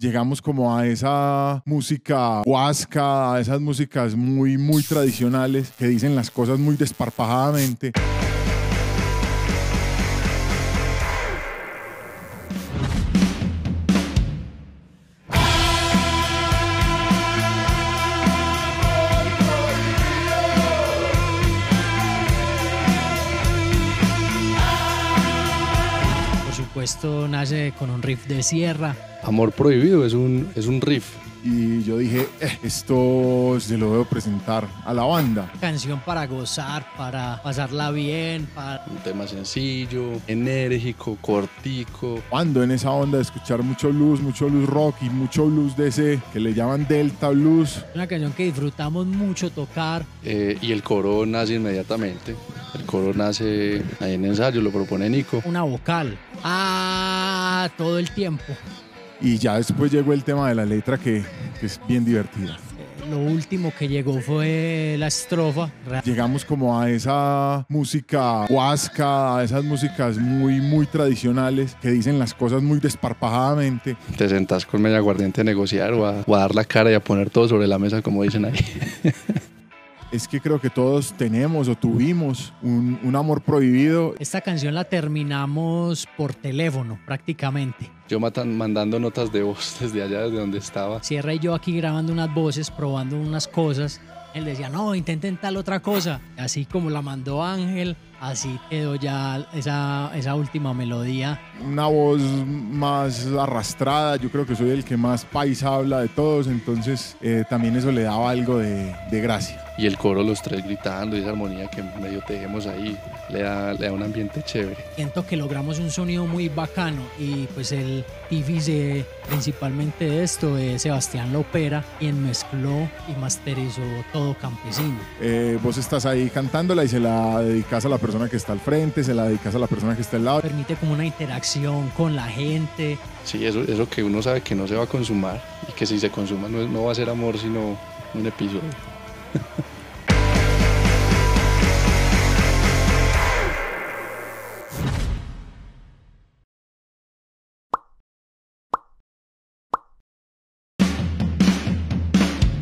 llegamos como a esa música huasca, a esas músicas muy, muy tradicionales que dicen las cosas muy desparpajadamente. Supuesto, nace con un riff de sierra. Amor Prohibido es un, es un riff. Y yo dije, "Eh, esto se lo debo presentar a la banda. Canción para gozar, para pasarla bien, para... Un tema sencillo, enérgico, cortico. Ando en esa onda de escuchar mucho blues, mucho blues rock y mucho blues de ese que le llaman Delta Blues. Una canción que disfrutamos mucho tocar. eh, y el coro nace inmediatamente. El coro nace ahí en ensayo, lo propone Nico. Una vocal. Ah, todo el tiempo. Y ya después llegó el tema de la letra que, que es bien divertida. Lo último que llegó fue la estrofa. Llegamos como a esa música huasca, a esas músicas muy, muy tradicionales que dicen las cosas muy desparpajadamente. Te sentás con media aguardiente a negociar o a, o a dar la cara y a poner todo sobre la mesa, como dicen ahí. Es que creo que todos tenemos o tuvimos un, un amor prohibido. Esta canción la terminamos por teléfono prácticamente. Yo matan- mandando notas de voz desde allá, desde donde estaba. Sierra y yo aquí grabando unas voces, probando unas cosas. Él decía, no, intenten tal otra cosa. Así como la mandó Ángel, así quedó ya esa, esa última melodía. Una voz más arrastrada. Yo creo que soy el que más paisa habla de todos. Entonces eh, también eso le daba algo de, de gracia. Y el coro, los tres gritando, y esa armonía que medio tejemos ahí, le da, le da un ambiente chévere. Siento que logramos un sonido muy bacano y pues el difícil principalmente de esto es Sebastián Lopera, quien mezcló y masterizó todo campesino. Eh, vos estás ahí cantándola y se la dedicas a la persona que está al frente, se la dedicas a la persona que está al lado. Permite como una interacción con la gente. Sí, eso, eso que uno sabe que no se va a consumar y que si se consuma no, no va a ser amor, sino un episodio.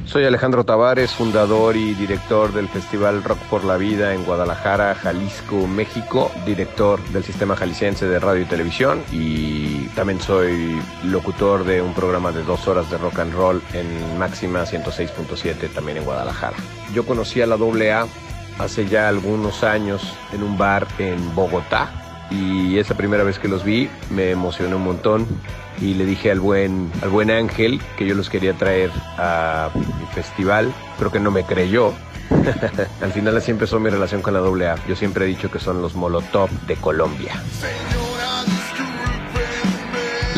Soy Alejandro Tavares, fundador y director del Festival Rock por la Vida en Guadalajara, Jalisco, México, director del Sistema Jalisciense de Radio y Televisión y también soy locutor de un programa de dos horas de rock and roll en Máxima 106.7 también en Guadalajara. Yo conocí a la AA hace ya algunos años en un bar en Bogotá y esa primera vez que los vi me emocioné un montón y le dije al buen, al buen Ángel que yo los quería traer a mi festival, pero que no me creyó. al final así empezó mi relación con la AA. Yo siempre he dicho que son los Molotov de Colombia.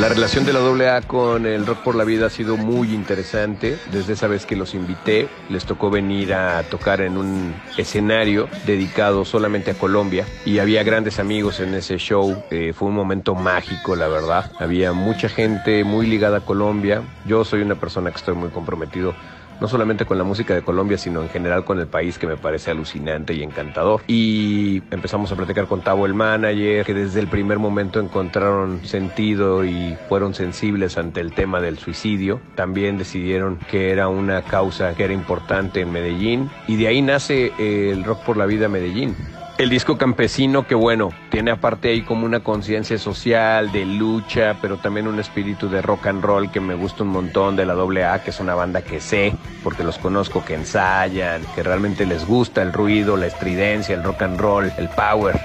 La relación de la AA con el Rock por la Vida ha sido muy interesante. Desde esa vez que los invité, les tocó venir a tocar en un escenario dedicado solamente a Colombia y había grandes amigos en ese show. Eh, fue un momento mágico, la verdad. Había mucha gente muy ligada a Colombia. Yo soy una persona que estoy muy comprometido no solamente con la música de Colombia, sino en general con el país que me parece alucinante y encantador. Y empezamos a platicar con Tavo, el manager, que desde el primer momento encontraron sentido y fueron sensibles ante el tema del suicidio. También decidieron que era una causa que era importante en Medellín. Y de ahí nace eh, el Rock por la Vida Medellín. El disco campesino que bueno, tiene aparte ahí como una conciencia social, de lucha, pero también un espíritu de rock and roll que me gusta un montón de la AA, que es una banda que sé, porque los conozco, que ensayan, que realmente les gusta el ruido, la estridencia, el rock and roll, el power.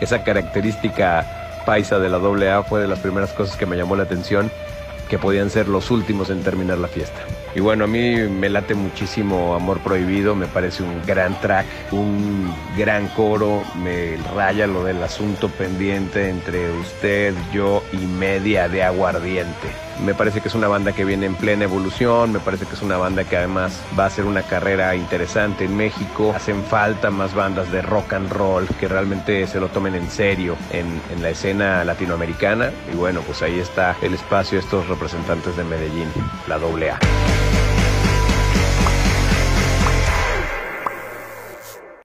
Esa característica paisa de la AA fue de las primeras cosas que me llamó la atención, que podían ser los últimos en terminar la fiesta. Y bueno, a mí me late muchísimo Amor Prohibido, me parece un gran track, un gran coro, me raya lo del asunto pendiente entre usted, yo y media de aguardiente. Me parece que es una banda que viene en plena evolución, me parece que es una banda que además va a ser una carrera interesante en México. Hacen falta más bandas de rock and roll que realmente se lo tomen en serio en, en la escena latinoamericana. Y bueno, pues ahí está el espacio de estos representantes de Medellín, la AA.